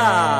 Boca.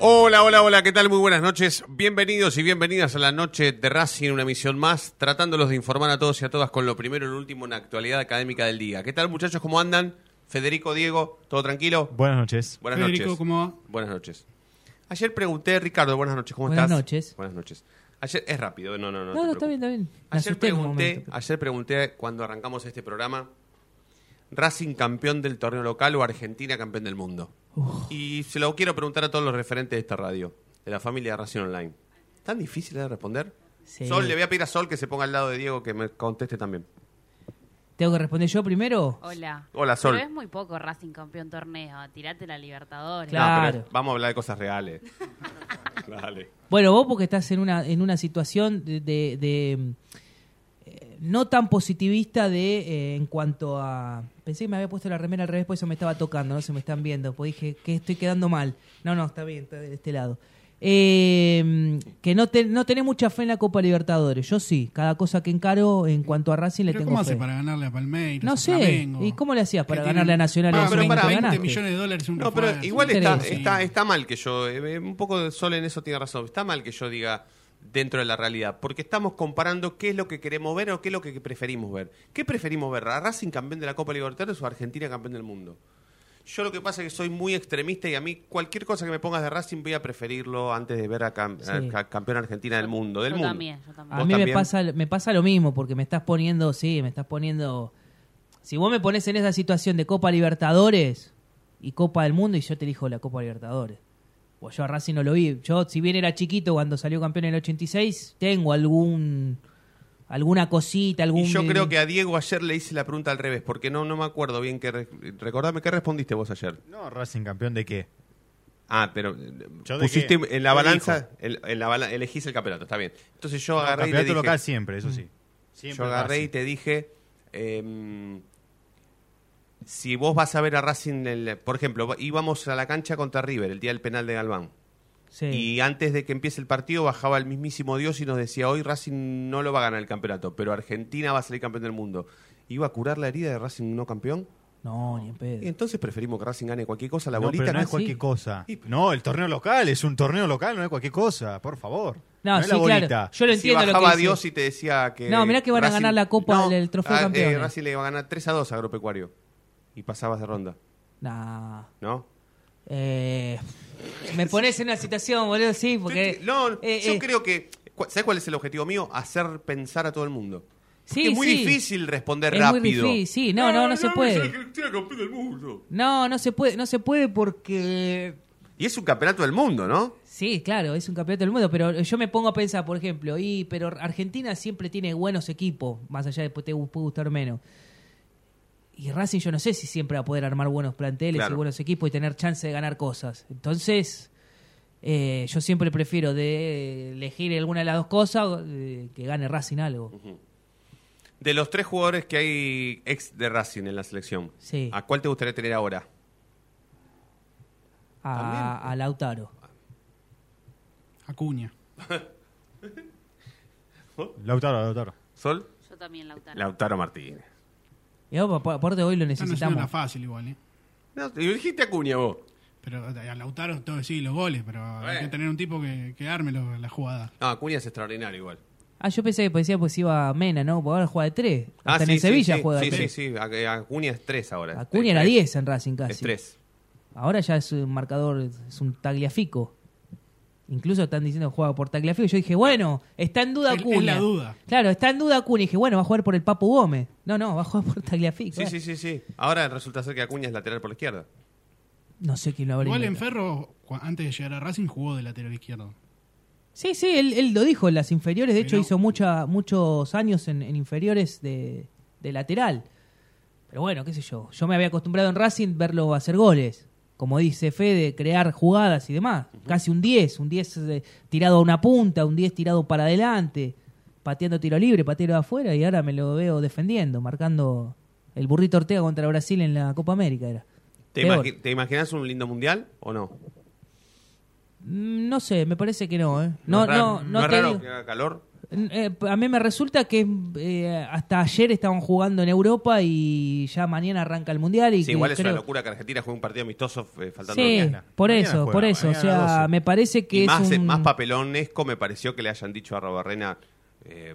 Hola, hola, hola, ¿qué tal? Muy buenas noches. Bienvenidos y bienvenidas a la noche de Racing, una emisión más, tratándolos de informar a todos y a todas con lo primero y lo último en la actualidad académica del día. ¿Qué tal, muchachos? ¿Cómo andan? Federico, Diego, ¿todo tranquilo? Buenas noches. Buenas Federico, noches. ¿cómo va? Buenas noches. Ayer pregunté, Ricardo, buenas noches, ¿cómo Buenas estás? noches. Buenas noches. Ayer, es rápido, no, no, no. No, no, está bien, está bien. Me Ayer pregunté, momento. ayer pregunté cuando arrancamos este programa, Racing campeón del torneo local o Argentina campeón del mundo. Y se lo quiero preguntar a todos los referentes de esta radio, de la familia Racing Online. ¿Tan difícil de responder? Sí. Sol, le voy a pedir a Sol que se ponga al lado de Diego que me conteste también. ¿Tengo que responder yo primero? Hola. Hola, Sol. Pero es muy poco Racing campeón torneo. Tirate la Libertadores. Claro. No, pero vamos a hablar de cosas reales. Dale. Bueno, vos porque estás en una, en una situación de, de- de, no tan positivista de eh, en cuanto a... Pensé que me había puesto la remera al revés, por eso me estaba tocando, no se me están viendo, pues dije que estoy quedando mal. No, no, está bien, está de este lado. Eh, que no, te- no tenés mucha fe en la Copa Libertadores. Yo sí, cada cosa que encaro en cuanto a Racing le ¿Pero tengo ¿Cómo fe. hace para ganarle a Palmeiras? No sé. Flamengo? ¿Y cómo le hacías para ganarle a Nacional Ah, pero su pará, 20 ganaste? millones de dólares un No, pero igual ¿Qué está, está, está mal que yo, eh, un poco de Sol en eso tiene razón, está mal que yo diga dentro de la realidad, porque estamos comparando qué es lo que queremos ver o qué es lo que preferimos ver. ¿Qué preferimos ver? ¿A Racing campeón de la Copa Libertadores o a Argentina campeón del mundo? Yo lo que pasa es que soy muy extremista y a mí cualquier cosa que me pongas de Racing voy a preferirlo antes de ver a, cam- a Sí. campeón Argentina del mundo. Del yo mundo. también, yo también. A ¿Vos mí me pasa, me pasa lo mismo, porque me estás poniendo, sí, me estás poniendo... Si vos me pones en esa situación de Copa Libertadores y Copa del Mundo, y yo te elijo la Copa Libertadores. Pues yo a Racing no lo vi. Yo, si bien era chiquito cuando salió campeón en el 86, tengo algún alguna cosita, algún... Y yo creo que a Diego ayer le hice la pregunta al revés, porque no, no me acuerdo bien que... re- Recordame, ¿qué respondiste vos ayer? No, Racing campeón de qué? Ah, pero eh, ¿Yo de pusiste qué? en la ¿Qué balanza, en, en la bala- elegís el campeonato, está bien. Entonces yo No, agarré y te campeonato dije, local siempre, eso sí. Siempre yo agarré y te dije, si vos vas a ver a Racing, el- por ejemplo, íbamos a la cancha contra River el día del penal de Galván. Sí. Y antes de que empiece el partido bajaba el mismísimo Dios y nos decía, hoy Racing no lo va a ganar el campeonato, pero Argentina va a salir campeón del mundo. ¿Iba a curar la herida de Racing no campeón? No, ni en pedo. Y entonces preferimos que Racing gane cualquier cosa, la no, bolita pero no no es cualquier sí. cosa. No, el torneo local es un torneo local, no es cualquier cosa, por favor. No, es sí, la claro. Yo lo si entiendo lo bajaba que dice. Dios y te decía que. No, mirá que van a ganar la Copa del Trofeo ah, eh, Campeones. Racing le iba a ganar 3 a 2 a Agropecuario. Y pasabas de ronda, Nah. ¿no? Eh, me pones en una situación, boludo, sí, porque... no, eh, yo eh, creo que. ¿Sabes cuál es el objetivo mío? Hacer pensar a todo el mundo. Sí, es muy sí. difícil responder Es muy rápido. difícil, sí, no, no, no se puede. Del mundo. No, no se puede, no se puede porque... Y es un campeonato del mundo, ¿no? Sí, claro, es un campeonato del mundo, pero yo me pongo a pensar, por ejemplo, y pero Argentina siempre tiene buenos equipos, más allá de que te puede gustar menos. Y Racing yo no sé si siempre va a poder armar buenos planteles Claro. y buenos equipos y tener chance de ganar cosas. Entonces, eh, yo siempre prefiero de elegir alguna de las dos cosas eh, que gane Racing algo. De los tres jugadores que hay ex de Racing en la selección, Sí. ¿a cuál te gustaría tener ahora? A, a Lautaro. Acuña. Lautaro, Lautaro. ¿Sol? Yo también, Lautaro. Lautaro Martínez. Y vos, por- aparte hoy lo Esta no es necesitamos. una fácil igual, ¿eh? No, y dijiste Acuña vos. Pero a Lautaro, todo sí, los goles, pero hay que tener un tipo que, que arme lo- la jugada. No, Acuña es extraordinario igual. Ah, yo pensé que decía pues iba Mena, ¿no? Porque ahora juega de tres. Ah, Hasta sí, en el sí, Sevilla sí, juega de Sí, sí, tres. sí. Ac- Acuña es 3 ahora. Acuña era Es 10 en Racing casi. Es 3. Ahora ya es un marcador, es un tagliafico. Incluso están diciendo que juega por tagliafico. Yo dije, bueno, está en duda es Acuña. la duda. Claro, está en duda Acuña. Y dije, bueno, va a jugar por el Papo Gómez. No, no, va a jugar por tagliafico. Sí, Eh, sí, sí, sí. Ahora resulta ser que Acuña es lateral por la izquierda. No sé quién lo habrá Igual en. Ferro, antes de llegar a Racing, jugó de lateral izquierdo. Sí, sí, él, él lo dijo en las inferiores. De hecho, hizo mucha, muchos años en, en inferiores de, de lateral. Pero bueno, qué sé yo. Yo me había acostumbrado en Racing verlo hacer goles. Como dice Fede, crear jugadas y demás. Casi un 10. Un 10 eh, tirado a una punta, un 10 tirado para adelante. Pateando tiro libre, pateando de afuera. Y ahora me lo veo defendiendo, marcando el burrito Ortega contra Brasil en la Copa América. Era. ¿Te, Peor. imagi- ¿Te imaginas un lindo mundial o no? Mm, No sé, me parece que no, ¿eh? No, raro, no, no, es te raro digo- que haga calor. Eh, a mí me resulta que eh, hasta ayer estaban jugando en Europa y ya mañana arranca el mundial y Sí, que igual es creo- una locura que Argentina juegue un partido amistoso eh, faltando Sí, mañana. por Mañana eso, juega, por eso, o sea, 12. me parece que Y es más, eh, un más papelonesco me pareció que le hayan dicho a Robarrena eh,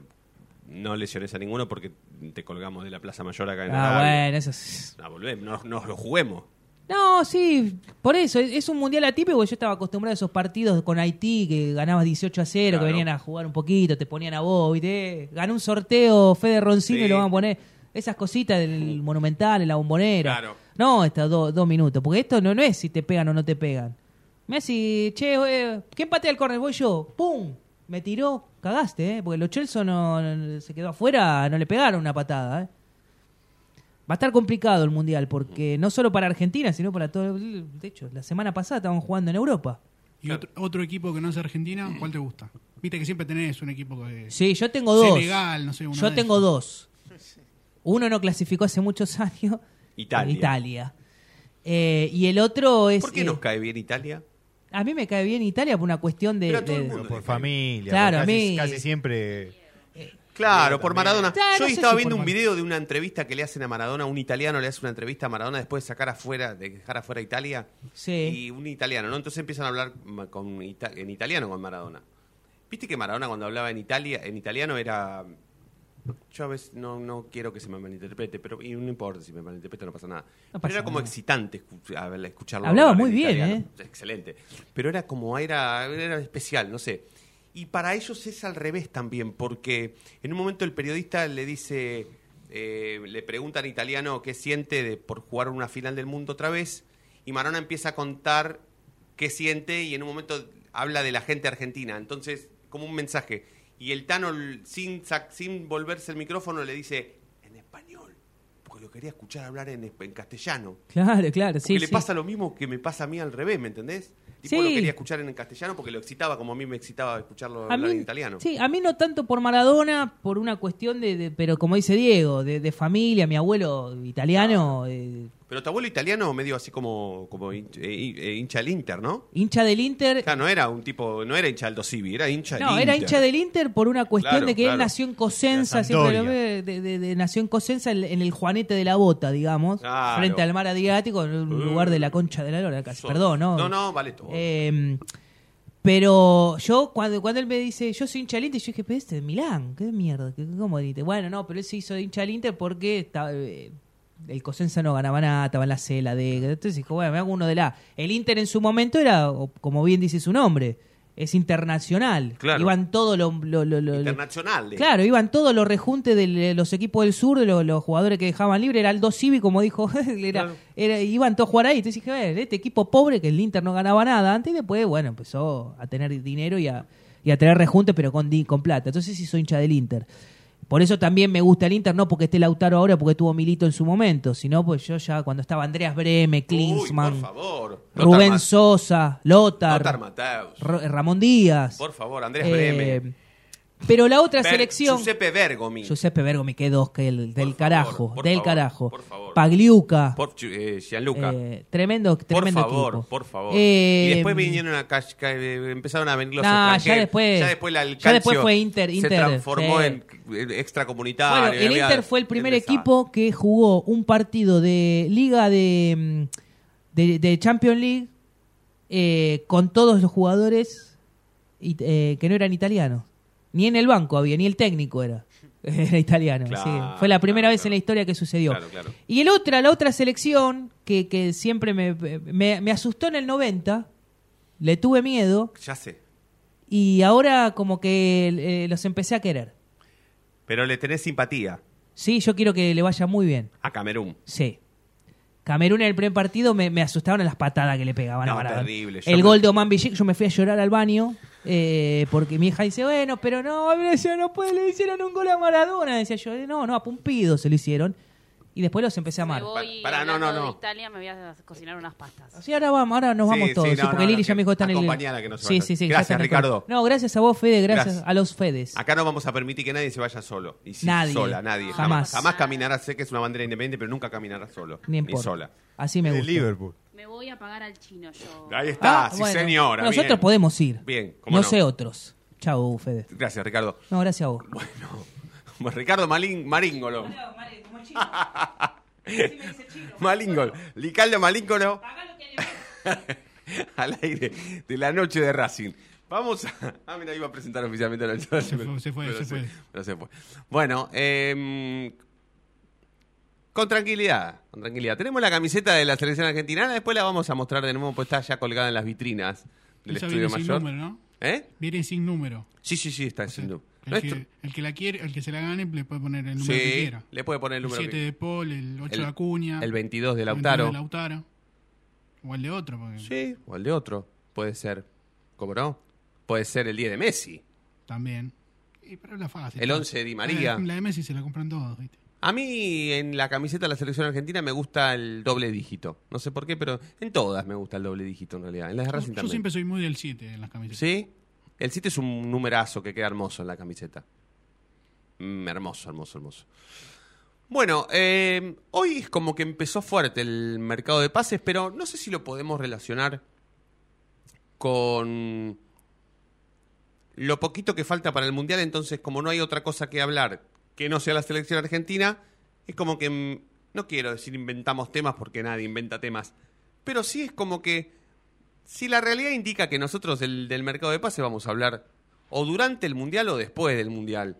no lesiones a ninguno porque te colgamos de la Plaza Mayor acá en Ah, Arabia. bueno, eso es- No, volvemos, no, no lo juguemos. No, sí, por eso, es, es un mundial atípico, yo estaba acostumbrado a esos partidos con Haití que ganabas 18 a 0, Claro. que venían a jugar un poquito, te ponían a vos, ¿viste? Ganó un sorteo Fede Roncino Sí. y lo van a poner esas cositas del Monumental, en la bombonera. Claro. No, estos do- dos minutos, porque esto no, no es si te pegan o no te pegan. Me si, che, eh, ¿quién patea el córner? Voy yo. ¡Pum! Me tiró, cagaste, ¿eh? Porque los Chelsea no, no- se quedó afuera, no le pegaron una patada, ¿eh? Va a estar complicado el mundial, porque no solo para Argentina, sino para todo. el- De hecho, la semana pasada estaban jugando en Europa. ¿Y otro, otro equipo que no es Argentina, cuál te gusta? Viste que siempre tenés un equipo que... Sí, yo tengo dos. Senegal, no sé, uno yo de tengo dos. Uno no clasificó hace muchos años. Italia. Italia. Eh, y el otro es. ¿Por qué eh, nos cae bien Italia? A mí me cae bien Italia por una cuestión de. Pero a todo el de- mundo. Pero por familia. Claro, a casi, mí- casi siempre. Claro, por Maradona. Claro, Yo no estaba si viendo un video de una entrevista que le hacen a Maradona, un italiano le hace una entrevista a Maradona después de sacar afuera, de dejar afuera a Italia. Sí. Y un italiano, ¿no? Entonces empiezan a hablar con ita- en italiano con Maradona. Viste que Maradona cuando hablaba en Italia, en italiano era yo a veces no, no quiero que se me malinterprete, pero y no importa si me malinterpreta, no pasa nada. No pero pasa era como nada. excitante escu- a ver, escucharlo. Hablaba muy en bien, italiano. ¿eh? Excelente. Pero era como, era, era especial, no sé. Y para ellos es al revés también, porque en un momento el periodista le dice, eh, le pregunta en italiano qué siente de, por jugar una final del mundo otra vez, y Marona empieza a contar qué siente y en un momento habla de la gente argentina. Entonces, como un mensaje. Y el Tano, sin, sin volverse el micrófono, le dice lo quería escuchar hablar en, en castellano. Claro, claro, Porque sí. le sí. pasa lo mismo que me pasa a mí al revés, ¿me entendés? Tipo, Sí. lo quería escuchar en castellano porque lo excitaba como a mí me excitaba escucharlo A hablar mí, en italiano. Sí, a mí no tanto por Maradona, por una cuestión de, de- pero como dice Diego, de, de familia, mi abuelo italiano, eh, Pero tu abuelo italiano medio así como, como hincha, eh, eh, hincha del Inter, ¿no? hincha del Inter. Claro, no era un tipo, no era hincha del Civi, era hincha del No, Inter. era hincha del Inter por una cuestión Claro, de que él nació en Cosenza, siempre lo Sampdoria. ve, de, de- de- nació en Cosenza en, en el Juanete de la Bota, digamos, Claro. frente al mar Adriático, en un Uh. lugar de la concha de la lora, casi. So- Perdón, ¿no? No, no, vale todo. Eh, pero yo, cuando, cuando él me dice, yo soy hincha del Inter, yo dije, pero este es de Milán, qué mierda, ¿Qué- ¿cómo Inter? Bueno, no, pero él se hizo hincha del Inter porque estaba, eh, el Cosenza no ganaba nada, estaba en la C, la D. Entonces dijo, bueno, me hago uno de la. El Inter en su momento era, como bien dice su nombre, es internacional. Claro. Iban todos los. lo- lo- lo- Internacional. Claro, iban todos los rejuntes de los equipos del sur, de los, los jugadores que dejaban libre, era Aldo Civi, como dijo, era, Claro. era- iban todos a jugar ahí. Entonces dije, "Ver, este equipo pobre que el Inter no ganaba nada antes y después, bueno, empezó a tener dinero y a, y a tener rejuntes, pero con, con plata. Entonces sí soy hincha del Inter. Por eso también me gusta el Inter, no porque esté Lautaro ahora, porque tuvo Milito en su momento, sino pues yo ya cuando estaba Andreas Breme, Uy, Klinsmann, por favor. Rubén Sosa, Lothar, Lothar Mateus. Ro- Ramón Díaz. Por favor, Andrés Eh, Breme. Pero la otra Ber- selección... Giuseppe Bergomi. Giuseppe Bergomi, que dos, que el, del favor, carajo, por del favor, carajo. por favor. Pagliuca. Por eh, Gianluca. eh, tremendo, por tremendo favor, equipo. por favor. Eh, y después vinieron a eh, empezaron a venir los Nah, ya extranjeros. después- ya después, la- ya después fue Inter- Inter, se transformó sí. en eh, extracomunitario. Bueno, el Inter fue el primer equipo que jugó un partido de Liga de, mm, de, de Champions League eh, con todos los jugadores eh, que no eran italianos. Ni en el banco había, ni el técnico era. Era italiano. Claro, sí. Fue la primera claro, vez en la historia que sucedió. Y el otra, la otra selección que, que siempre me, me, me asustó en el 90, le tuve miedo Ya sé. y ahora como que eh, los empecé a querer. Pero le tenés simpatía Sí, yo quiero que le vaya muy bien. a Camerún. Sí. Camerún en el primer partido me, me asustaron las patadas que le pegaban a No, Maradona. terrible. Yo El me- gol de Oman Villic, yo me fui a llorar al baño eh, porque mi hija dice, bueno, pero no, decía, no puede, le hicieron un gol a Maradona. Decía yo, no, no, a Pumpido se lo hicieron. Y después los empecé a Me amar. voy Pará, no, no, no. de Italia, me voy a cocinar unas pastas. Así ahora vamos, ahora nos vamos sí, todos. no, sí, no, porque no, Lili ya me dijo está en el. que no se sí, sí, Gracias, Ricardo. No, gracias a vos, Fede, gracias, Gracias. a los Fedes. Acá no vamos a permitir que nadie se vaya solo. Y Nadie. sola, nadie. Jamás. Jamás. Jamás caminará, sé que es una bandera independiente, pero nunca caminará solo. Ni importa. sola. Así me de gusta. Liverpool. Me voy a pagar al chino yo. Ahí está, Ah, sí bueno. señora. Nosotros bien. podemos ir. Bien, no, no. sé otros. Chao, Fede. Gracias, Ricardo. No, gracias a vos. Bueno, Ricardo Malíngolo. Licaldo Malíngolo. Al aire de la noche de Racing. Vamos a. Ah, mira, iba a presentar oficialmente la noche. Se fue, se fue, Pero se fue. pero se fue. Bueno, eh, con tranquilidad, con tranquilidad. Tenemos la camiseta de la selección argentina, después la vamos a mostrar de nuevo, pues está ya colgada en las vitrinas del Esa estudio viene sin mayor. número, ¿no? ¿Eh? Viene sin número. Sí, sí, sí, está sin duda. El Nuestro- que, el que la quiere, el que se la gane, le puede poner el número que Sí, quiera. le puede poner el El número 7 que de Paul, el 8 El- de Acuña. el 22 de el Lautaro. 22 de Lautaro. O el de otro. Porque Sí, o el de otro. Puede ser. ¿Cómo no? Puede ser el 10 de Messi. También. Y, pero es la fácil. El 11 de Di María. La de, la de Messi se la compran todos, ¿viste? A mí en la camiseta de la selección argentina me gusta el doble dígito. No sé por qué, pero en todas me gusta el doble dígito en realidad. En las de Yo, Racing yo también. siempre soy muy del 7 en las camisetas. ¿Sí? El 7 es un numerazo que queda hermoso en la camiseta. Mm, hermoso, hermoso, hermoso. Bueno, eh, hoy es como que empezó fuerte el mercado de pases, pero no sé si lo podemos relacionar con lo poquito que falta para el Mundial, entonces como no hay otra cosa que hablar que no sea la selección argentina, es como que, mm, no quiero decir inventamos temas porque nadie inventa temas, pero sí es como que si la realidad indica que nosotros del, del mercado de pases vamos a hablar o durante el Mundial o después del Mundial,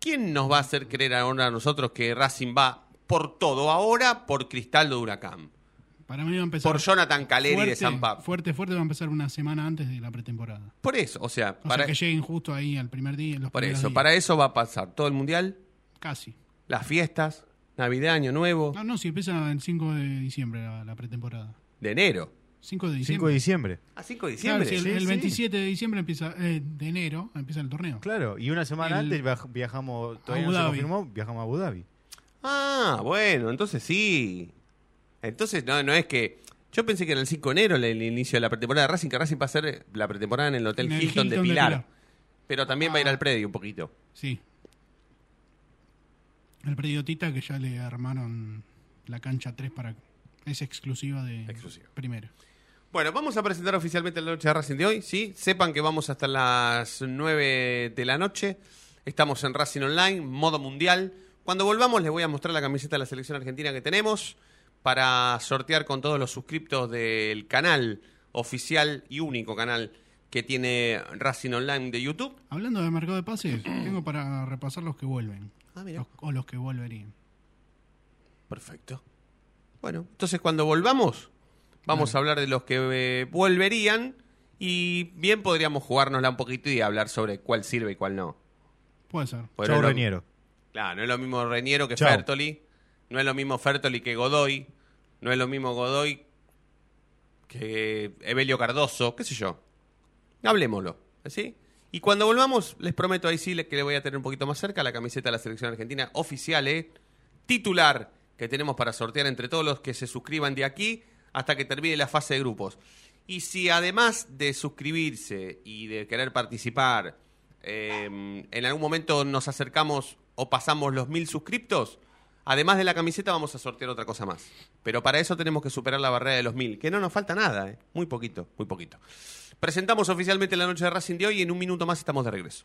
¿quién nos va a hacer creer ahora a nosotros que Racing va por todo ahora por Cristaldo de Huracán? Para mí va a empezar. Por Jonathan Caleri de fuerte, Zampa. Fuerte, fuerte va a empezar una semana antes de la pretemporada. Por eso, o sea, O para, sea, que lleguen justo ahí al primer día. Los por eso, días. para eso va a pasar todo el Mundial, Casi. las fiestas, Navidad, Año Nuevo, No, no, si empieza el 5 de diciembre la, la pretemporada. de enero. 5 de 5 diciembre. de diciembre. A 5 de Claro, diciembre. sí, el, Sí, el sí. 27 de diciembre empieza, eh, de enero empieza el torneo. Claro, y una semana El- antes viaj- viajamos, todavía Abu no se confirmó, viajamos a Abu Dhabi. Ah, bueno, entonces sí. Entonces no, no es que. Yo pensé que era el 5 de enero el, inicio de la pretemporada de Racing, que Racing va a ser la pretemporada en el Hotel En el Hilton, de Hilton de Pilar. Pilar. Pero también va a ir Ah. al predio un poquito. Sí. El predio Tita que ya le armaron la cancha 3 para... Es exclusiva de Exclusiva. primero. Bueno, vamos a presentar oficialmente la noche de Racing de hoy, ¿sí? Sepan que vamos hasta las 9 de la noche. Estamos en Racing Online, modo mundial. Cuando volvamos les voy a mostrar la camiseta de la selección argentina que tenemos para sortear con todos los suscriptos del canal oficial y único canal que tiene Racing Online de YouTube. Hablando de mercado de pases, tengo para repasar los que vuelven. Ah, mira. Los- o los que volverían. Perfecto. Bueno, entonces cuando volvamos, vamos a hablar de los que eh, volverían y bien podríamos jugárnosla un poquito y hablar sobre cuál sirve y cuál no. Puede ser. Pues Chau, no es lo- Reñero. Claro, no es lo mismo Reñero que. Fertoli, no es lo mismo Fertoli que Godoy, no es lo mismo Godoy que Evelio Cardoso, qué sé yo. Hablemoslo, ¿sí? Y cuando volvamos, les prometo ahí sí le- que le voy a tener un poquito más cerca la camiseta de la selección argentina oficial, ¿eh? titular que tenemos para sortear entre todos los que se suscriban de aquí hasta que termine la fase de grupos. Y si además de suscribirse y de querer participar, eh, en algún momento nos acercamos o pasamos los mil suscriptos, además de la camiseta vamos a sortear otra cosa más. Pero para eso tenemos que superar la barrera de los mil, que no nos falta nada, ¿eh? muy poquito, muy poquito. Presentamos oficialmente la noche de Racing de hoy y en un minuto más estamos de regreso.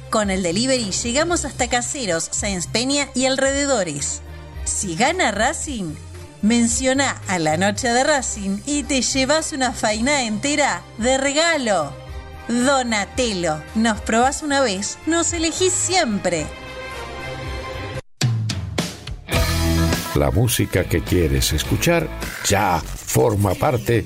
Con el delivery llegamos hasta Caseros, Sáenz Peña y alrededores. Si gana Racing, menciona a la noche de Racing y te llevas una faina entera de regalo. Donatello, nos probás una vez, nos elegís siempre. La música que quieres escuchar ya forma parte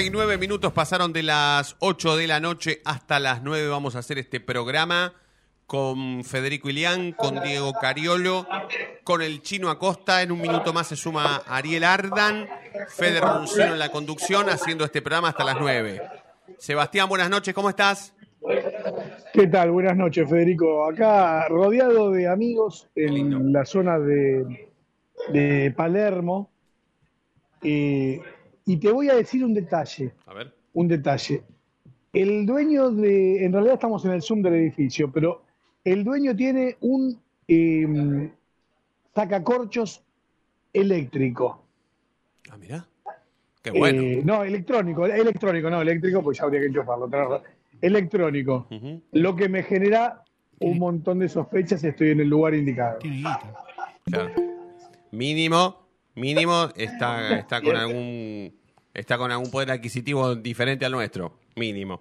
Treinta y nueve minutos pasaron de las 8 de la noche hasta las 9. Vamos a hacer este programa con Federico Ilián, con Diego Cariolo, con el Chino Acosta. En un minuto más se suma Ariel Ardan, Fede Roncino en la conducción, haciendo este programa hasta las 9. Sebastián, buenas noches, ¿cómo estás? ¿Qué tal? Buenas noches, Federico. Acá rodeado de amigos en la zona de, de Palermo. Eh, y te voy a decir un detalle. A ver. Un detalle. El dueño de. En realidad estamos en el Zoom del edificio, pero el dueño tiene un eh, sacacorchos eléctrico. Ah, mira. Qué bueno. Eh, no, electrónico, electrónico, no, eléctrico, pues ya habría que enchufarlo. Electrónico. Lo que me genera un montón de sospechas estoy en el lugar indicado. Claro. Mínimo, mínimo está, está con algún está con algún poder adquisitivo diferente al nuestro. Mínimo.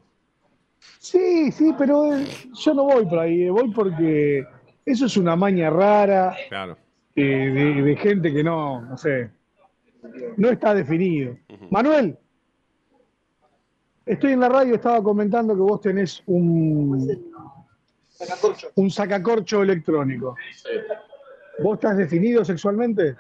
Sí, sí, pero eh, yo no voy por ahí, eh, voy porque eso es una maña rara Claro. de, de gente que no, no sé, no está definido. Manuel, estoy en la radio, estaba comentando que vos tenés un, un sacacorcho electrónico. ¿Vos estás definido sexualmente?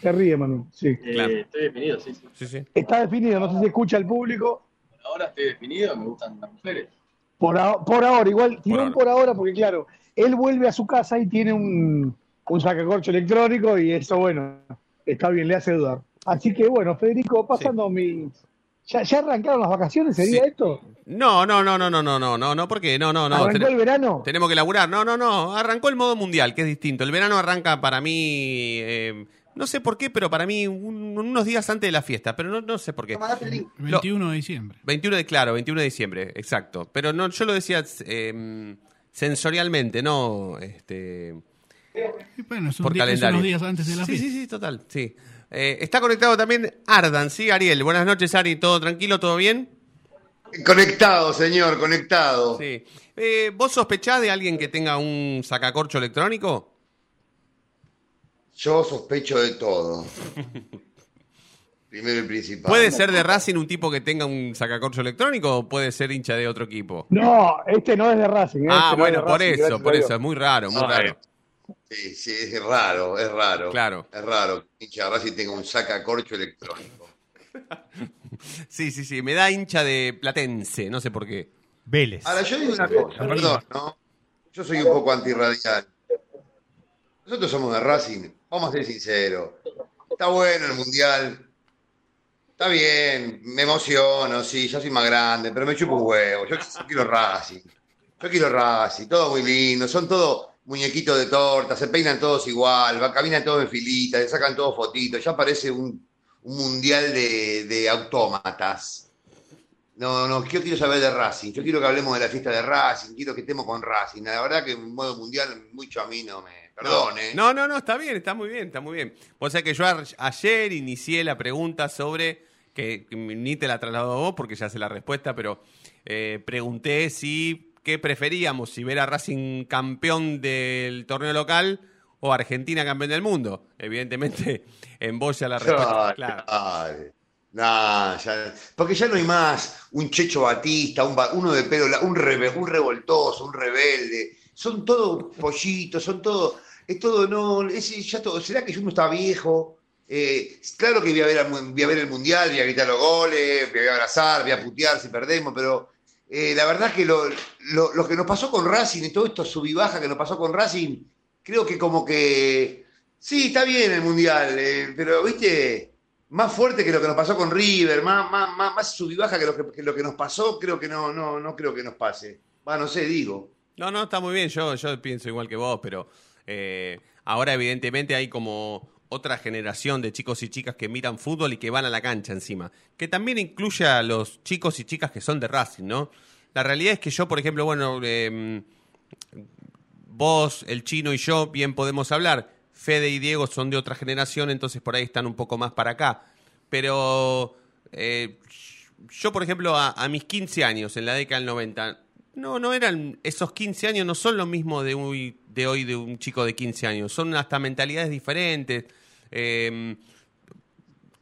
Se ríe, Manuel. Sí. Claro. Estoy definido, sí, sí. Sí, sí. Está definido, no sé si escucha el público. Ahora estoy definido, me gustan las mujeres. Por, a- por ahora, igual, tiró un por ahora porque, claro, él vuelve a su casa y tiene un, un sacacorcho electrónico y eso, bueno, está bien, le hace dudar. Así que, bueno, Federico, pasando mi... ¿Ya, ya arrancaron las vacaciones? ¿Sería Sí. esto? No, no, no, no, no, no, no, no, no, porque no, no, no. ¿Arrancó Ten- el verano? Tenemos que laburar. No, no, no. Arrancó el modo mundial, que es distinto. El verano arranca para mí, eh, no sé por qué, pero para mí un- unos días antes de la fiesta, pero no, no sé por qué. Lo- 21 de diciembre. 21 de, claro, 21 de diciembre, exacto. Pero no, yo lo decía eh, sensorialmente, no, este, Y bueno, es un por día- es calendario. unos días antes de la sí, fiesta. Sí, sí, total, sí. Eh, está conectado también Ardan, ¿sí, Ariel? Buenas noches, Ari. ¿Todo tranquilo? ¿Todo bien? Conectado, señor, conectado. Sí. Eh, ¿Vos sospechás de alguien que tenga un sacacorcho electrónico? Yo sospecho de todo. Primero y principal. ¿Puede ser de Racing un tipo que tenga un sacacorcho electrónico o puede ser hincha de otro equipo? No, este no es de Racing. ¿eh? Ah, Este no es bueno, por Racing, eso, por a eso. Es muy raro, muy Ah, raro. Sí, sí, es raro, es raro. Claro. Es raro que hincha de Racing tenga un sacacorcho electrónico. Sí, sí, sí. Me da hincha de Platense, no sé por qué. Vélez. Ahora, yo digo una cosa, perdón, ¿no? Yo soy un poco antirradial. Nosotros somos de Racing, vamos a ser sinceros. Está bueno el Mundial. Está bien, me emociono, sí, ya soy más grande, pero me chupo un huevo. Yo, quiero Racing. Yo quiero Racing, todo muy lindo, son todos muñequitos de torta, se peinan todos igual, caminan todos en filita, le sacan todos fotitos, ya parece un, un mundial de, de autómatas. No, no, yo quiero saber de Racing, yo quiero que hablemos de la fiesta de Racing, quiero que estemos con Racing. La verdad que en modo mundial mucho a mí no me... Perdón, ¿eh? No, no, no, está bien, está muy bien, está muy bien. O sea que yo a- ayer inicié la pregunta sobre, que ni te la traslado a vos porque ya sé la respuesta, pero eh, pregunté si, ¿qué preferíamos? Si ver a Racing campeón del torneo local o Argentina campeón del mundo. Evidentemente, en vos ya la respuesta. Dale, Claro. Nah, ya- porque ya no hay más un Checho Batista, un, uno de pelo, un, un revoltoso, un rebelde. Son todos pollitos, son todo, es todo, no, es, ya todo. ¿Será que uno está viejo? Eh, claro que voy a, ver, voy a ver el mundial, voy a gritar los goles, voy a abrazar, voy a putear si perdemos, pero eh, la verdad que lo, lo- que nos pasó con Racing y todo esto sub y baja que nos pasó con Racing, creo que como que sí, está bien el mundial, eh, pero viste, más fuerte que lo que nos pasó con River, más, más, más, más sub y baja que lo que, que lo que nos pasó, creo que no, no, no creo que nos pase. Va, no sé, digo. No, no, está muy bien, yo, yo pienso igual que vos, pero eh, ahora evidentemente hay como otra generación de chicos y chicas que miran fútbol y que van a la cancha encima, que también incluye a los chicos y chicas que son de Racing, ¿no? La realidad es que yo, por ejemplo, bueno, eh, vos, el chino y yo bien podemos hablar. Fede y Diego son de otra generación, entonces por ahí están un poco más para acá. Pero eh, yo, por ejemplo, a mis 15 años, en la década del 90, no, no eran, esos 15 años no son lo mismo de, hoy- de hoy de un chico de 15 años, son hasta mentalidades diferentes. eh,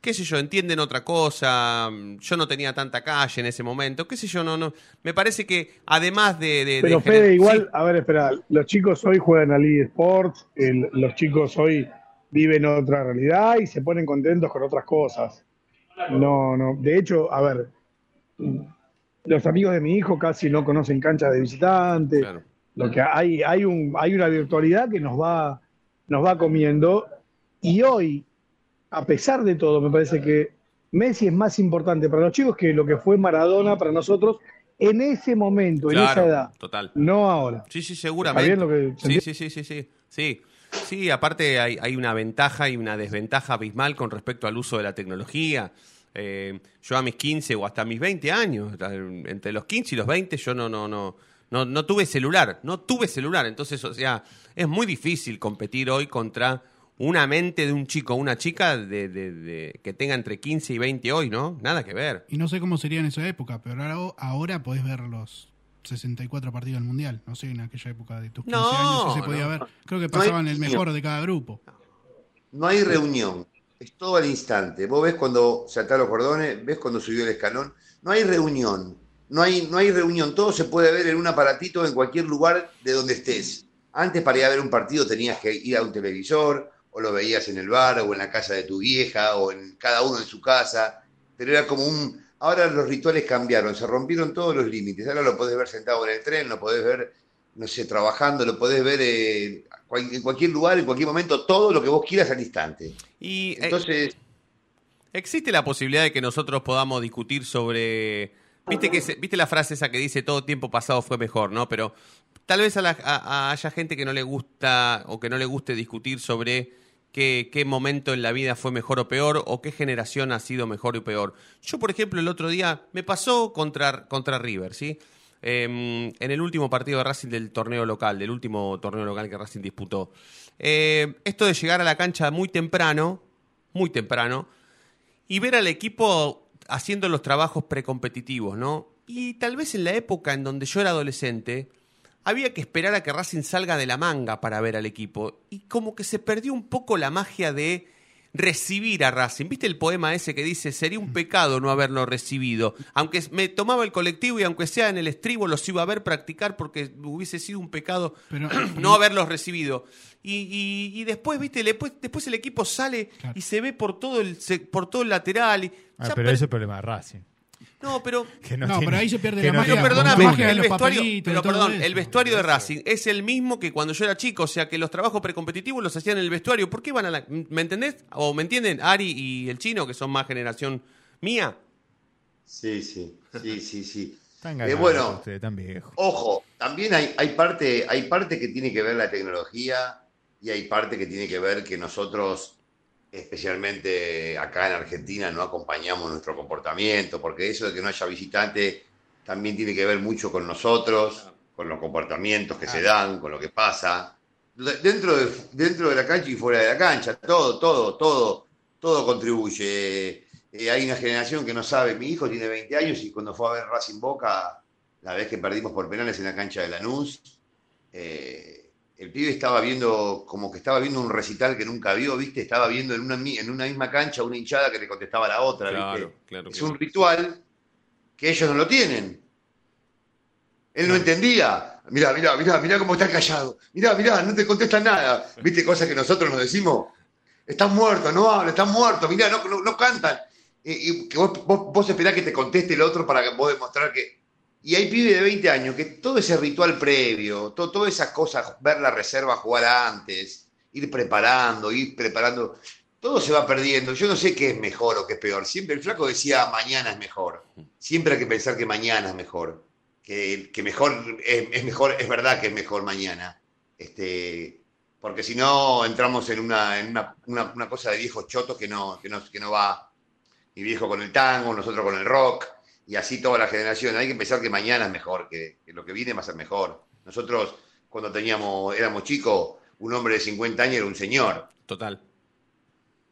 qué sé yo, entienden otra cosa, yo no tenía tanta calle en ese momento, qué sé yo, no, no, me parece que además de... de- Pero de Fede, gener- igual, Sí, a ver, espera, los chicos hoy juegan a League Sports, el- los chicos hoy viven otra realidad y se ponen contentos con otras cosas. No, no, de hecho, a ver, los amigos de mi hijo casi no conocen canchas de visitante. Lo que hay, hay un, hay una virtualidad que nos va, nos va comiendo. Y hoy, a pesar de todo, me parece que Messi es más importante para los chicos que lo que fue Maradona para nosotros en ese momento, en esa Claro, edad. total. No ahora. Sí, sí, ¿Está seguramente. bien lo que sí, sí, sí, sí, sí, sí. Sí, aparte hay, hay una ventaja y una desventaja abismal con respecto al uso de la tecnología. Eh, yo a mis 15 o hasta mis 20 años, entre los 15 y los 20, yo no, no, no, no, no tuve celular, no tuve celular. Entonces, o sea, es muy difícil competir hoy contra una mente de un chico o una chica de, de- de- que tenga entre 15 y 20 hoy, ¿no? Nada que ver. Y no sé cómo sería en esa época, pero ahora, ahora podés ver los 64 partidos del Mundial. No sé, en aquella época de tus 15 No, años se podía no. ver. Creo que No hay pasaban el mejor de cada grupo. No hay reunión, es todo al instante. Vos ves cuando se los cordones, ves cuando subió el escalón. No hay reunión, no hay, no hay reunión. Todo se puede ver en un aparatito en cualquier lugar de donde estés. Antes para ir a ver un partido tenías que ir a un televisor, o lo veías en el bar, o en la casa de tu vieja, o en cada uno en su casa. Pero era como un... Ahora los rituales cambiaron, se rompieron todos los límites. Ahora lo podés ver sentado en el tren, lo podés ver, no sé, trabajando, lo podés ver eh, en cualquier lugar, en cualquier momento, todo lo que vos quieras al instante. Y eh, Entonces, ¿Existe la posibilidad de que nosotros podamos discutir sobre... Viste, que se- ¿Viste la frase esa que dice todo tiempo pasado fue mejor, ¿no? Pero tal vez a la- a- a- haya gente que no le gusta o que no le guste discutir sobre qué, qué momento en la vida fue mejor o peor o qué generación ha sido mejor o peor. Yo, por ejemplo, el otro día me pasó contra, contra River, ¿sí? Eh, en el último partido de Racing del torneo local, del último torneo local que Racing disputó. Eh, esto de llegar a la cancha muy temprano, muy temprano, y ver al equipo haciendo los trabajos precompetitivos, ¿no? Y tal vez en la época en donde yo era adolescente, había que esperar a que Racing salga de la manga para ver al equipo. Y como que se perdió un poco la magia de recibir a Racing. ¿Viste el poema ese que dice, sería un pecado no haberlo recibido? Aunque me tomaba el colectivo y aunque sea en el estribo los iba a ver practicar porque hubiese sido un pecado Pero- no haberlos recibido. Y, y- y después, viste, después, después el equipo sale y se ve por todo el, por todo el lateral. y Ah, pero per- ese es el problema de Racing. No, pero. Que No, tiene- pero ahí se pierde que la no magia. Pero magia el vestuario, pero perdón, eso. el vestuario de Racing es el mismo que cuando yo era chico, o sea que los trabajos precompetitivos los hacían en el vestuario. ¿Por qué van a la, ¿Me entendés? ¿O me entienden? Ari y el chino, que son más generación mía. Sí, sí, sí, sí, sí. Están Eh, bueno, tan. Ojo, también hay, hay, parte, hay parte que tiene que ver la tecnología y hay parte que tiene que ver que nosotros, especialmente acá en Argentina, no acompañamos nuestro comportamiento, porque eso de que no haya visitante también tiene que ver mucho con nosotros, con los comportamientos que se dan, con lo que pasa. De- Dentro de, dentro de la cancha y fuera de la cancha, todo, todo, todo, todo contribuye. Eh, hay una generación que no sabe, mi hijo tiene 20 años y cuando fue a ver Racing Boca, la vez que perdimos por penales en la cancha de Lanús, eh, el pibe estaba viendo, como que estaba viendo un recital que nunca vio, ¿viste? Estaba viendo en una, en una misma cancha una hinchada que le contestaba a la otra, Claro, ¿viste? claro. Es un ritual que ellos no lo tienen. Él no entendía. Mirá, mirá, mirá, mirá cómo está callado. Mirá, mirá, no te contestan nada. ¿Viste? Cosas que nosotros nos decimos. Están muertos, no hablan, están muertos, mirá, no, no, no cantan. Y, y que vos, vos, vos esperás que te conteste el otro para que vos demostrar que. Y hay pibes de 20 años que todo ese ritual previo, to- todas esas cosas, ver la reserva jugar antes, ir preparando, ir preparando, todo se va perdiendo. Yo no sé qué es mejor o qué es peor. Siempre el flaco decía mañana es mejor. Siempre hay que pensar que mañana es mejor. Que, que mejor es, mejor, es verdad que es mejor mañana. Este, porque si no entramos en una, en una- una cosa de viejos chotos que no, que no, que no va. Mi viejo con el tango, nosotros con el rock, y así toda la generación. Hay que pensar que mañana es mejor, que, que lo que viene va a ser mejor. Nosotros, cuando teníamos, éramos chicos, un hombre de 50 años era un señor, Total.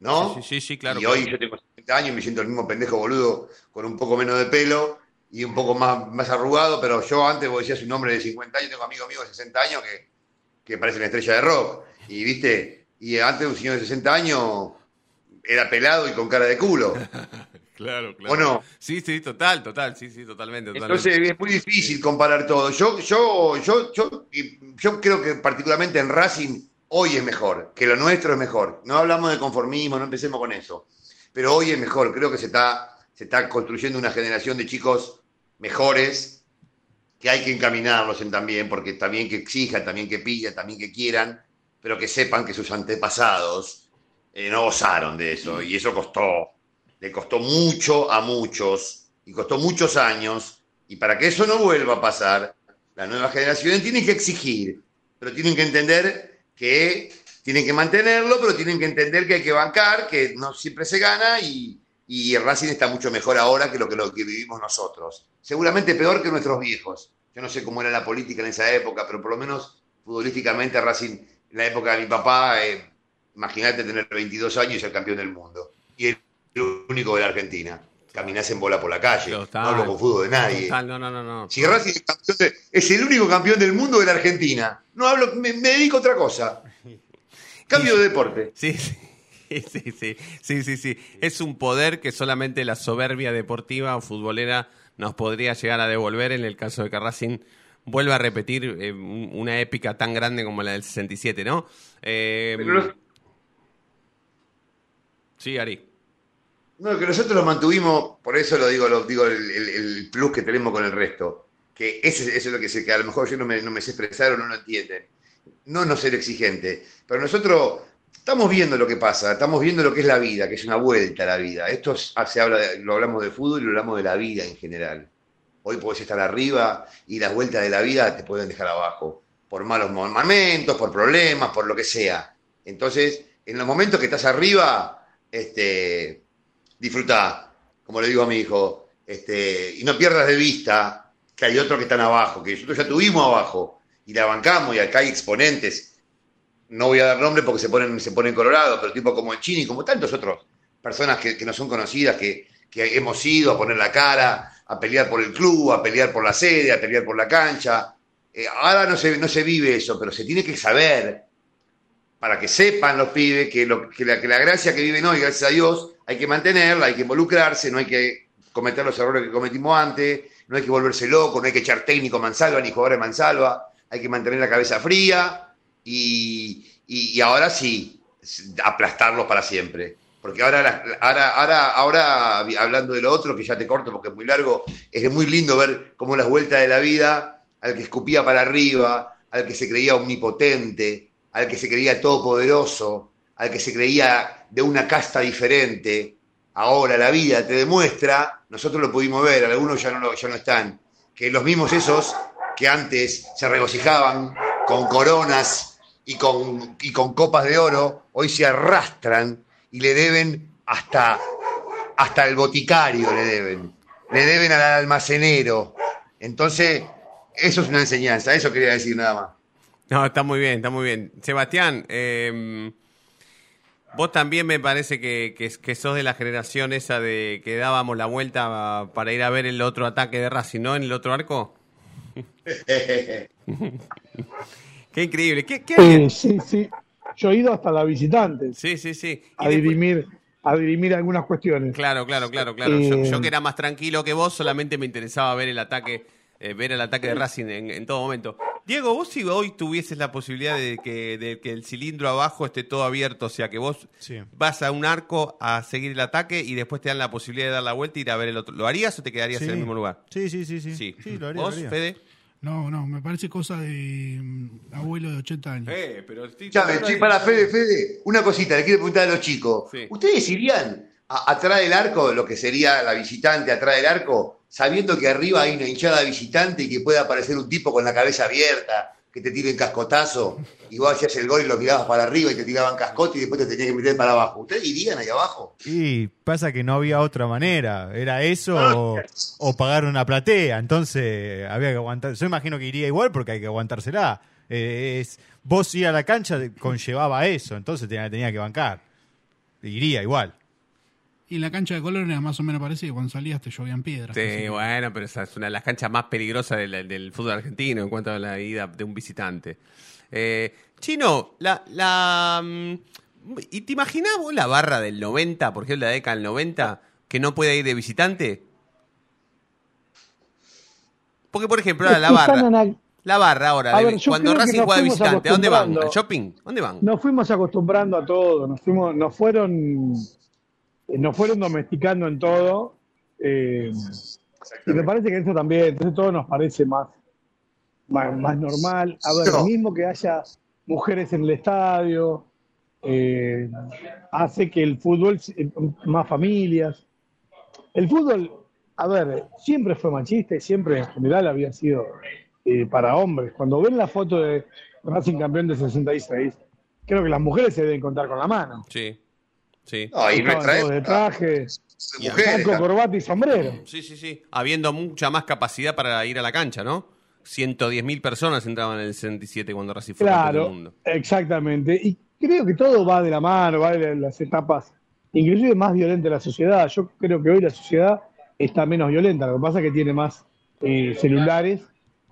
¿no? Sí, sí, sí, claro. y hoy yo tengo 50 años y me siento el mismo pendejo boludo con un poco menos de pelo y un poco más, más arrugado, pero yo antes, vos decías un hombre de 50 años, tengo amigos míos de 60 años que, que parecen estrella de rock. Y viste, y antes un señor de 60 años era pelado y con cara de culo. Claro, claro. ¿O no? Sí, sí, total, total, sí, sí, totalmente. totalmente. Entonces es muy difícil comparar todo. Yo, yo, yo, yo, yo creo que particularmente en Racing hoy es mejor, que lo nuestro es mejor. No hablamos de conformismo, no empecemos con eso. Pero hoy es mejor. Creo que se está, se está construyendo una generación de chicos mejores que hay que encaminarlos en también, porque también que exijan, también que pidan, también que quieran, pero que sepan que sus antepasados eh, no gozaron de eso. Y eso costó. Le costó mucho a muchos y costó muchos años. Y para que eso no vuelva a pasar, las nuevas generaciones tienen que exigir, pero tienen que entender que tienen que mantenerlo, pero tienen que entender que hay que bancar, que no siempre se gana y, y el Racing está mucho mejor ahora que lo que, lo que vivimos nosotros. Seguramente peor que nuestros viejos. Yo no sé cómo era la política en esa época, pero por lo menos futbolísticamente Racing, en la época de mi papá, eh, imagínate tener 22 años y ser campeón del mundo. Y único de la Argentina. Caminás en bola por la calle. No hablo con fútbol de nadie. Total, no, no, no, no. Si Racing es, campeón de- es el único campeón del mundo de la Argentina. No hablo, me, me dedico a otra cosa. Cambio de deporte. Sí, sí. Sí, sí, sí, sí, sí. Es un poder que solamente la soberbia deportiva o futbolera nos podría llegar a devolver en el caso de que Racing vuelva a repetir eh, un- una épica tan grande como la del 67, ¿no? Eh, Pero Sí, Ari. No, que nosotros lo mantuvimos, por eso lo digo, lo digo el, plus que tenemos con el resto. Que eso es lo que sé, que a lo mejor yo no me, no me sé expresar o no lo entienden. No no ser exigente, pero nosotros estamos viendo lo que pasa, estamos viendo lo que es la vida, que es una vuelta a la vida. Esto es- se habla, lo hablamos de fútbol y lo hablamos de la vida en general. Hoy podés estar arriba y las vueltas de la vida te pueden dejar abajo, por malos momentos, por problemas, por lo que sea. Entonces, en los momentos que estás arriba, este, disfruta, como le digo a mi hijo, este, y no pierdas de vista que hay otros que están abajo, que nosotros ya tuvimos abajo y la bancamos y acá hay exponentes. No voy a dar nombre porque se ponen, se ponen colorados, pero tipo como el Chini, como tantos otros, personas que, que no son conocidas, que, que hemos ido a poner la cara, a pelear por el club, a pelear por la sede, a pelear por la cancha. Eh, ahora no se, no se vive eso, pero se tiene que saber para que sepan los pibes que, lo- que la, que la gracia que viven hoy, gracias a Dios, hay que mantenerla, hay que involucrarse, no hay que cometer los errores que cometimos antes, no hay que volverse loco, no hay que echar técnico Mansalva ni jugadores Mansalva, hay que mantener la cabeza fría y, y- ahora sí, aplastarlos para siempre. Porque ahora, ahora, ahora, ahora, hablando de lo otro, que ya te corto porque es muy largo, es muy lindo ver cómo las vueltas de la vida, al que escupía para arriba, al que se creía omnipotente, al que se creía todopoderoso, al que se creía de una casta diferente, ahora la vida te demuestra, nosotros lo pudimos ver, algunos ya no, ya no están, que los mismos esos que antes se regocijaban con coronas y con, y con copas de oro, hoy se arrastran y le deben hasta, hasta el boticario, le deben, le deben al almacenero. Entonces, eso es una enseñanza, eso quería decir nada más. No, está muy bien, está muy bien. Sebastián, eh, vos también me parece que, que, que sos de la generación esa de que dábamos la vuelta para ir a ver el otro ataque de Racing, ¿no? En el otro arco. Qué increíble. ¿Qué, qué Eh, sí, sí. Yo he ido hasta la visitante Sí, sí, sí. a dirimir, a dirimir algunas cuestiones. Claro, claro, claro, claro. Yo, Eh, yo que era más tranquilo que vos, solamente me interesaba ver el ataque, eh, ver el ataque de Racing en, en todo momento. Diego, vos si hoy tuvieses la posibilidad de que, de que el cilindro abajo esté todo abierto, o sea que vos vas a un arco a seguir el ataque y después te dan la posibilidad de dar la vuelta y ir a ver el otro, ¿lo harías o te quedarías Sí. en el mismo lugar? Sí, sí, sí, sí. Sí. Sí, lo haría, ¿Vos, lo haría. Fede? No, no, me parece cosa de mm, abuelo de 80 años. Eh, pero Escuchame, che, para Fede, Fede, una cosita, le quiero preguntar a los chicos. ¿Ustedes irían a- atrás del arco, lo que sería la visitante atrás del arco, sabiendo que arriba hay una hinchada visitante y que puede aparecer un tipo con la cabeza abierta, que te tire en cascotazo, y vos hacías el gol y lo mirabas para arriba y te tiraban cascote y después te tenías que meter para abajo? ¿Ustedes irían ahí abajo? Y pasa que no había otra manera. Era eso o, o pagar una platea. Entonces había que aguantar. Yo imagino que iría igual porque hay que aguantársela. Eh, es, vos ir a la cancha conllevaba eso. Entonces tenía, tenía que bancar. Iría igual. Y la cancha de color era más o menos parecida. Cuando salías te llovían piedras. Sí, bueno, pero esa es una de las canchas más peligrosas del, del fútbol argentino en cuanto a la ida de un visitante. Eh, Chino, la, la, mm, ¿y te imaginás vos la barra del 90, por ejemplo, la década del 90, que no puede ir de visitante? Porque, por ejemplo, ahora la barra, la barra ahora, de- cuando Racing juega de visitante, ¿a dónde van? ¿Al shopping? ¿Dónde van? Nos fuimos acostumbrando a todo, nos fuimos, nos fueron, nos fueron domesticando en todo. eh, y me parece que eso también, entonces todo nos parece más, más, más normal. A ver, lo mismo que haya mujeres en el estadio, eh, hace que el fútbol, eh, más familias. El fútbol, a ver, siempre fue machista y siempre en general había sido eh, para hombres. Cuando ven la foto de Racing campeón de 66, creo que las mujeres se deben contar con la mano. Sí, sí. No, nuestra todos de traje, mujeres saco, también. corbata y sombrero. Sí, sí, sí. Habiendo mucha más capacidad para ir a la cancha, ¿no? 110.000 personas entraban en el 67 cuando Racing fue campeón del Claro, mundo. exactamente. Y creo que todo va de la mano, va de las etapas, inclusive más violenta la sociedad. Yo creo que hoy la sociedad está menos violenta, lo que pasa es que tiene más eh, celulares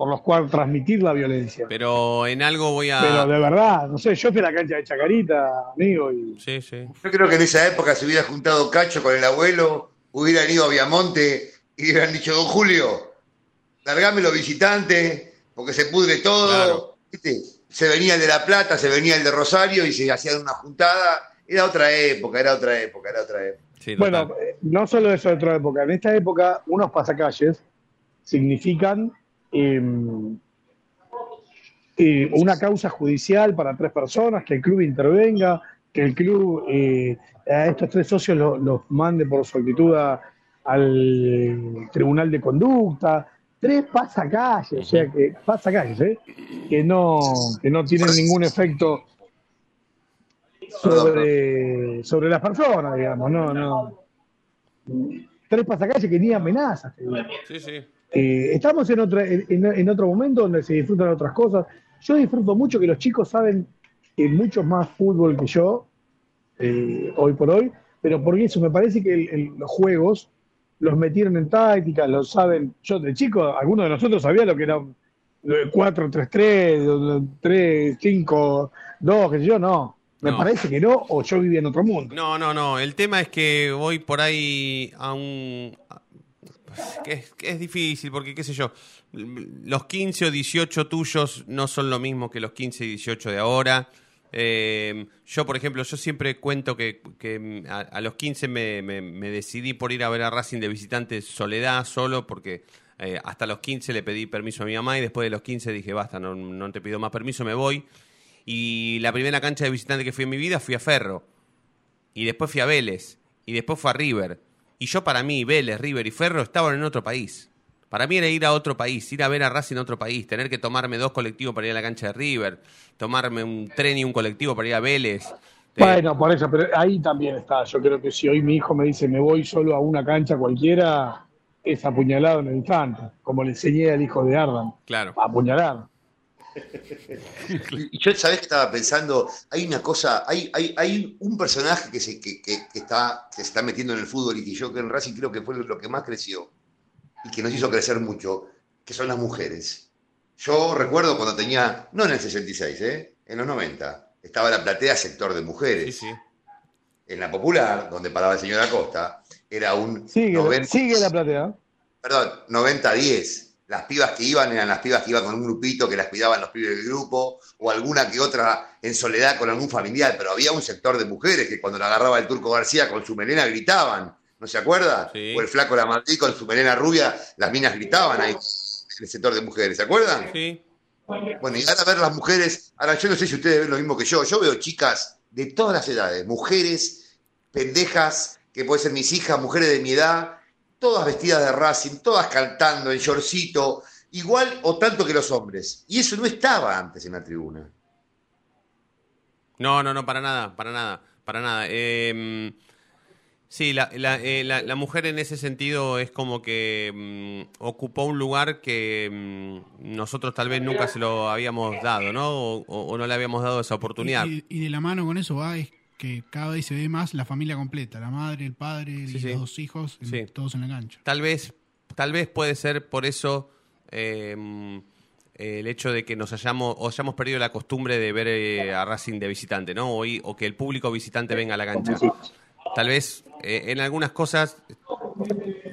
por los cuales transmitir la violencia. Pero en algo voy a... Pero de verdad, no sé, yo fui a la cancha de Chacarita, amigo, y Sí, sí. Yo creo que en esa época se hubiera juntado Cacho con el abuelo, hubieran ido a Viamonte y hubieran dicho, don Julio, largame los visitantes, porque se pudre todo. ¿Viste? Se venía el de La Plata, se venía el de Rosario y se hacían una juntada. Era otra época, era otra época, era otra época. Bueno, eh, no solo eso de otra época. En esta época, unos pasacalles significan eh, eh, una causa judicial para tres personas, que el club intervenga, que el club eh, a estos tres socios lo- los mande por su actitud a- al tribunal de conducta. Tres pasacalles, o sea que pasacalles, ¿eh? que no que no tienen ningún efecto sobre, sobre las personas, digamos, no, no. Tres pasacalles que ni amenazas. Sí, sí. Eh, estamos en, otra, en, en otro momento donde se disfrutan otras cosas. Yo disfruto mucho que los chicos saben eh, mucho más fútbol que yo, eh, hoy por hoy, pero porque eso me parece que el- el- los juegos los metieron en táctica, lo saben. Yo de chico, algunos de nosotros sabía lo que era un 4-3-3, 3-5-2, que sé yo, no. Me No. parece que no, o yo vivía en otro mundo. No, no, no. El tema es que voy por ahí a un... a- Que es, que es difícil, porque qué sé yo, los 15 o 18 tuyos no son lo mismo que los 15 y 18 de ahora. Eh, yo, por ejemplo, yo siempre cuento que, que a, los 15 me, me- me decidí por ir a ver a Racing de visitante Soledad solo porque eh, hasta los 15 le pedí permiso a mi mamá y después de los 15 dije, basta, no, no te pido más permiso, me voy. Y la primera cancha de visitante que fui en mi vida fui a Ferro. Y después fui a Vélez. Y después fue a River. Y yo para mí, Vélez, River y Ferro estaban en otro país. Para mí era ir a otro país, ir a ver a Racing en otro país, tener que tomarme dos colectivos para ir a la cancha de River, tomarme un tren y un colectivo para ir a Vélez. Bueno, por eso, pero ahí también está. Yo creo que si hoy mi hijo me dice me voy solo a una cancha cualquiera, es apuñalado en el instante, como le enseñé al hijo de Ardan. Claro. A apuñalar. Y yo, ¿sabés que estaba pensando? Hay una cosa, hay, hay, hay un personaje que se, que, que- que está, que se está metiendo en el fútbol y que yo que en Racing creo que fue lo que más creció y que nos hizo crecer mucho, que son las mujeres. Yo recuerdo cuando tenía, no en el 66, ¿eh? en los 90, estaba la platea sector de mujeres. En la popular, donde paraba el señor Acosta, era un Sigue, 90 sigue la platea. perdón, 90-10. Las pibas que iban eran las pibas que iban con un grupito que las cuidaban los pibes del grupo, o alguna que otra en soledad con algún familiar, pero había un sector de mujeres que cuando la agarraba el turco García con su melena gritaban, ¿no se acuerda? O el flaco La Madrid con su melena rubia, las minas gritaban ahí en el sector de mujeres, ¿se acuerdan? Sí. Bueno, y ahora ver las mujeres, ahora yo no sé si ustedes ven lo mismo que yo, yo veo chicas de todas las edades, mujeres, pendejas, que pueden ser mis hijas, mujeres de mi edad, todas vestidas de Racing, todas cantando en shortcito, igual o tanto que los hombres. Y eso no estaba antes en la tribuna. No, no, no, para nada, para nada, para nada. Eh, sí, la, la, eh, la- la mujer en ese sentido es como que mm, ocupó un lugar que mm, nosotros tal vez nunca se lo habíamos dado, ¿no? O, o- o no le habíamos dado esa oportunidad. Y, y de la mano con eso va es que cada vez se ve más la familia completa, la madre, el padre y sí. los dos hijos, Sí. todos en la cancha. Tal vez, tal vez puede ser por eso eh, el hecho de que nos hayamos, o hayamos perdido la costumbre de ver eh, a Racing de visitante, ¿no? O, y- o que el público visitante venga a la cancha. Tal vez eh, en algunas cosas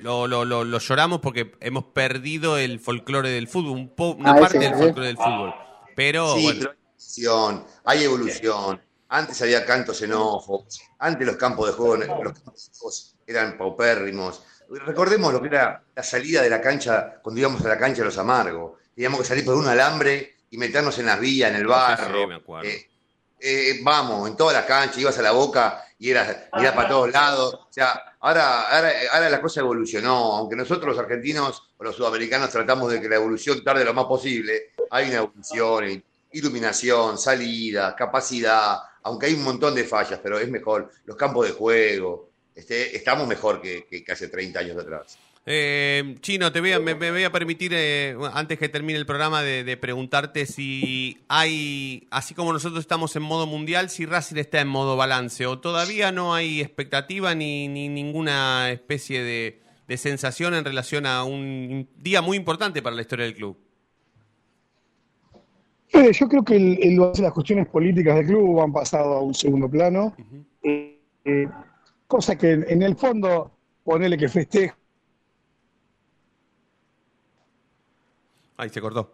lo, lo, lo, lo lloramos porque hemos perdido el folclore del fútbol, un po- una Ah, parte ese, del ¿eh? folclore del fútbol. Pero sí, bueno, pero hay evolución, hay evolución. Antes había cantos enojos, antes los campos de juego, los campos eran paupérrimos. Recordemos lo que era la salida de la cancha cuando íbamos a la cancha de los amargos. Teníamos que salir por un alambre y meternos en las vías, en el barro. Sí, me acuerdo. Eh, eh, vamos, en toda la cancha, ibas a la boca y era mirar para todos lados. O sea, ahora, ahora, ahora la cosa evolucionó. Aunque nosotros los argentinos o los sudamericanos tratamos de que la evolución tarde lo más posible, hay una evolución, iluminación, salida, capacidad, aunque hay un montón de fallas, pero es mejor. Los campos de juego, este, estamos mejor que, hace 30 años atrás. Eh, Chino, te voy a, me, voy a permitir, eh, antes que termine el programa, de, preguntarte si hay, así como nosotros estamos en modo mundial, si Racing está en modo balance o todavía no hay expectativa ni, ni ninguna especie de, de sensación en relación a un día muy importante para la historia del club. Eh, yo creo que el- el- las cuestiones políticas del club han pasado a un segundo plano, Eh, eh, cosa que en, en el fondo, ponele que festejo. Ay, se cortó.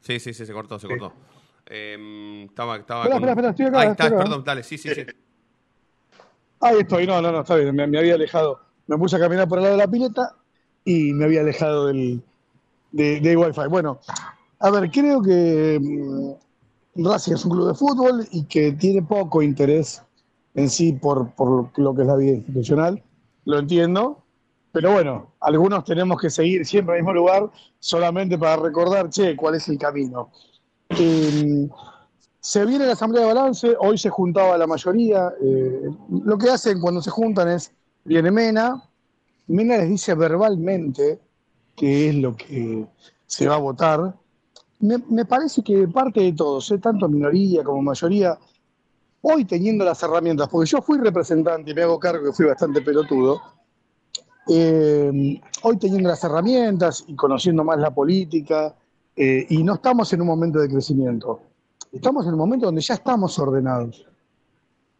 Sí, sí, sí, se cortó, se cortó. Eh, estaba, estaba Espera, con- espera, espera, estoy acá, Ahí está, estoy acá. perdón, dale, sí, sí, sí. Ahí estoy, no, no, no, está bien, me, me había alejado. Me puse a caminar por el lado de la pileta y me había alejado del, de, de Wi-Fi. Bueno, a ver, creo que mm, Racing es un club de fútbol y que tiene poco interés en sí por, por lo que es la vida institucional. Lo entiendo, pero bueno, algunos tenemos que seguir siempre el mismo lugar solamente para recordar, che, cuál es el camino. Eh, se viene la asamblea de balance, hoy se juntaba la mayoría. eh, lo que hacen cuando se juntan es, viene Mena, Mena les dice verbalmente qué es lo que se va a votar. Me, parece que parte de todos, eh, tanto minoría como mayoría, hoy teniendo las herramientas, porque yo fui representante y me hago cargo que fui bastante pelotudo, eh, hoy teniendo las herramientas y conociendo más la política, eh, y no estamos en un momento de crecimiento, estamos en un momento donde ya estamos ordenados.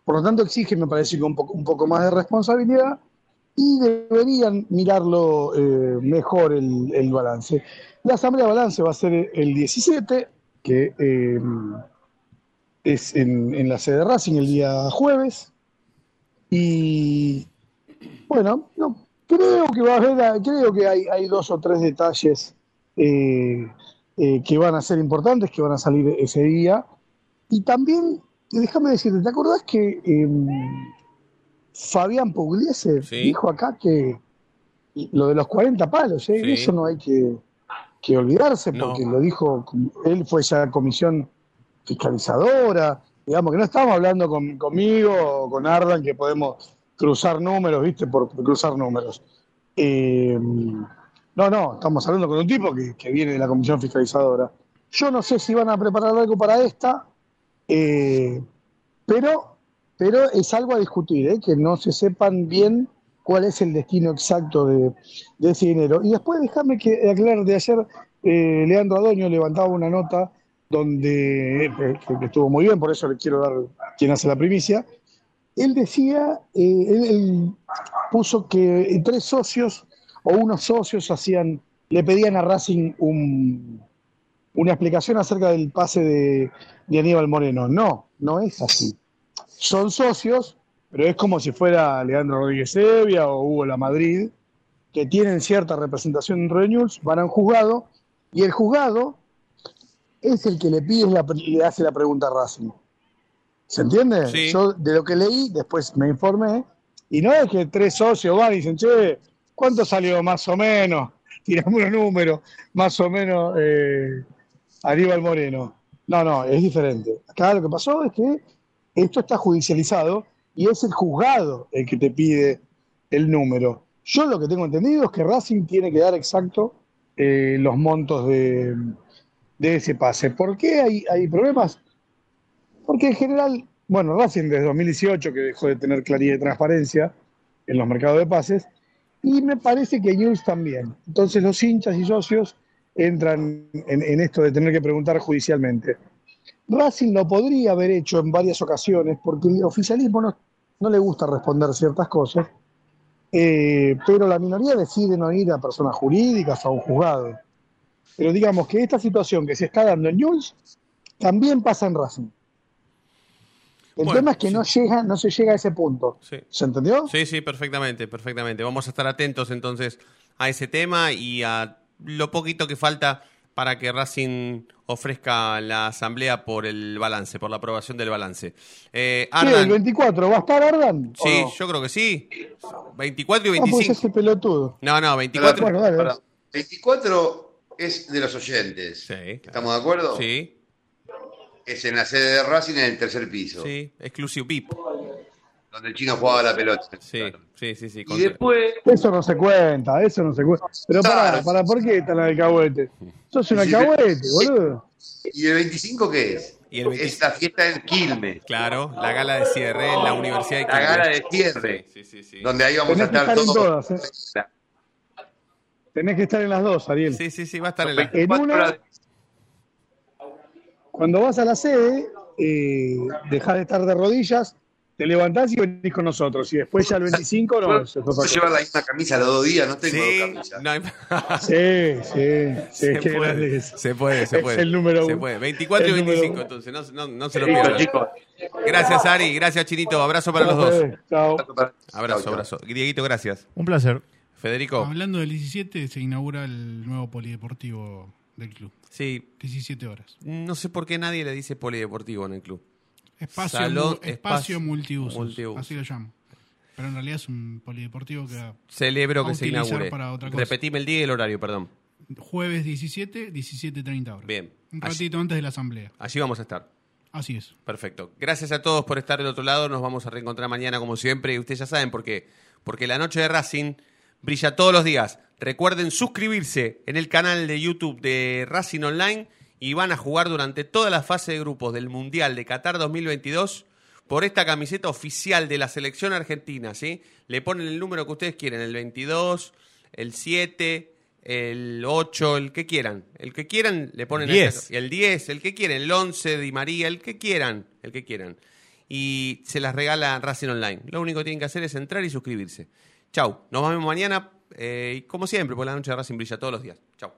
Por lo tanto, exige, me parece, un poco, un poco más de responsabilidad y deberían mirarlo mejor el balance. La asamblea de balance va a ser el 17, que eh, es en, en la sede de Racing el día jueves. Y bueno, no, creo que va a haber, creo que hay, hay dos o tres detalles eh, eh, que van a ser importantes, que van a salir ese día. Y también, déjame decirte, ¿te acordás que em, Fabián Pugliese dijo acá que lo de los 40 palos, ¿eh? Sí. eso no hay que, que olvidarse, No. porque lo dijo, él fue ya comisión fiscalizadora, digamos que no estamos hablando con- conmigo o con Ardan que podemos cruzar números, ¿viste? Por, por cruzar números. Eh, no, no, estamos hablando con un tipo que, que viene de la comisión fiscalizadora. Yo no sé si van a preparar algo para esta, eh, pero, pero es algo a discutir, ¿eh? que no se sepan bien cuál es el destino exacto de, ese dinero. Y después déjame que aclarar de ayer, eh, Leandro Adoño levantaba una nota donde, eh, que, estuvo muy bien, por eso le quiero dar quien hace la primicia. Él decía, eh, él, él puso que tres socios o unos socios hacían, le pedían a Racing un, una explicación acerca del pase de, de Aníbal Moreno. No, no es así. Son socios, pero es como si fuera Leandro Rodríguez Evia o Hugo La Madrid, que tienen cierta representación dentro de News, van a un juzgado y el juzgado es el que le pide la, le hace la pregunta a Racing. ¿Se entiende? Sí. Yo de lo que leí, después me informé, y no es que tres socios van y dicen, che, ¿cuánto salió más o menos? Tiramos unos números, más o menos eh, Aníbal Moreno. No, no, es diferente. Acá lo que pasó es que esto está judicializado y es el juzgado el que te pide el número. Yo lo que tengo entendido es que Racing tiene que dar exacto eh, los montos de, de ese pase. ¿Por qué hay, hay problemas? Porque en general, bueno, Racing desde 2018 que dejó de tener claridad y transparencia en los mercados de pases, y me parece que News también. Entonces los hinchas y socios entran en, en esto de tener que preguntar judicialmente. Racing lo podría haber hecho en varias ocasiones porque el oficialismo no, no le gusta responder ciertas cosas, eh, pero la minoría decide no ir a personas jurídicas o a un juzgado. Pero digamos que esta situación que se está dando en News también pasa en Racing. El Bueno, tema es que no llega, no se llega a ese punto. Sí. ¿Se entendió? Sí, sí, perfectamente, perfectamente. Vamos a estar atentos entonces a ese tema y a lo poquito que falta para que Racing ofrezca la asamblea por el balance, por la aprobación del balance. Eh, Sí, el Ardan, 24, ¿va a estar Ardan? ¿O sí, no? yo creo que sí. 24 y Ah, pues 25. ese pelotudo. No, no, 24. Bueno, dale, Ahora, 24 es de los oyentes. ¿Estamos de acuerdo? Sí. Es en la sede de Racing en el tercer piso. Sí, exclusive VIP. Donde el chino jugaba la pelota. Sí, sí, sí. sí Y después. Eso no se cuenta, eso no se cuenta. Pero para, para, ¿por qué está la alcahuete? Sos un alcahuete, boludo. ¿Y el 25 qué es? Y el 25 Es la fiesta en Quilmes. Claro, la gala de cierre en la Universidad de La Quilmes. gala de cierre. Sí, sí, sí. Donde ahí vamos Tenés a estar estar en todos. todas, ¿eh? Tenés que estar en las dos, Ariel. Sí, sí, sí, va a estar en la. En una, cuando vas a la sede, eh, dejás de estar de rodillas, te levantás y venís con nosotros. Y después ya el 25 no. es ¿Puedo cosa. llevar la misma camisa los dos días? No tengo Sí, dos camisas. no hay- Sí, sí, sí, se, puede, es. se puede, se Es puede. el número Se uno. puede. 24 y El número 25, uno. entonces, no, no, no se lo pierdan. Gracias, Ari. Gracias, Chinito. Abrazo para los dos. Chao. Abrazo, abrazo. Dieguito, gracias. Un placer. Federico. Hablando del 17, se inaugura el nuevo polideportivo del club. Sí. 17 horas. No sé por qué nadie le dice polideportivo en el club. Espacio, Salón, mu- espacio espacio multiusos, multiusos. Así lo llamo. Pero en realidad es un polideportivo que va Celebro a que se inaugure. para otra cosa. Repetime el día y el horario, perdón. Jueves 17, 17.30 horas. Bien. Un Allí- ratito antes de la asamblea. Allí vamos a estar. Así es. Perfecto. Gracias a todos por estar del otro lado. Nos vamos a reencontrar mañana como siempre. Y ustedes ya saben por qué. Porque la noche de Racing brilla todos los días. Recuerden suscribirse en el canal de YouTube de Racing Online y van a jugar durante toda la fase de grupos del Mundial de Qatar 2022 por esta camiseta oficial de la selección argentina, ¿sí? Le ponen el número que ustedes quieren, el 22, el 7, el 8, el que quieran. El que quieran le ponen 10. esa- el 10, el que quieran, el 11 Di María, el que quieran, el que quieran. Y se las regala Racing Online. Lo único que tienen que hacer es entrar y suscribirse. Chau, nos vemos mañana eh, y como siempre, por la noche de Racing brilla todos los días. Chau.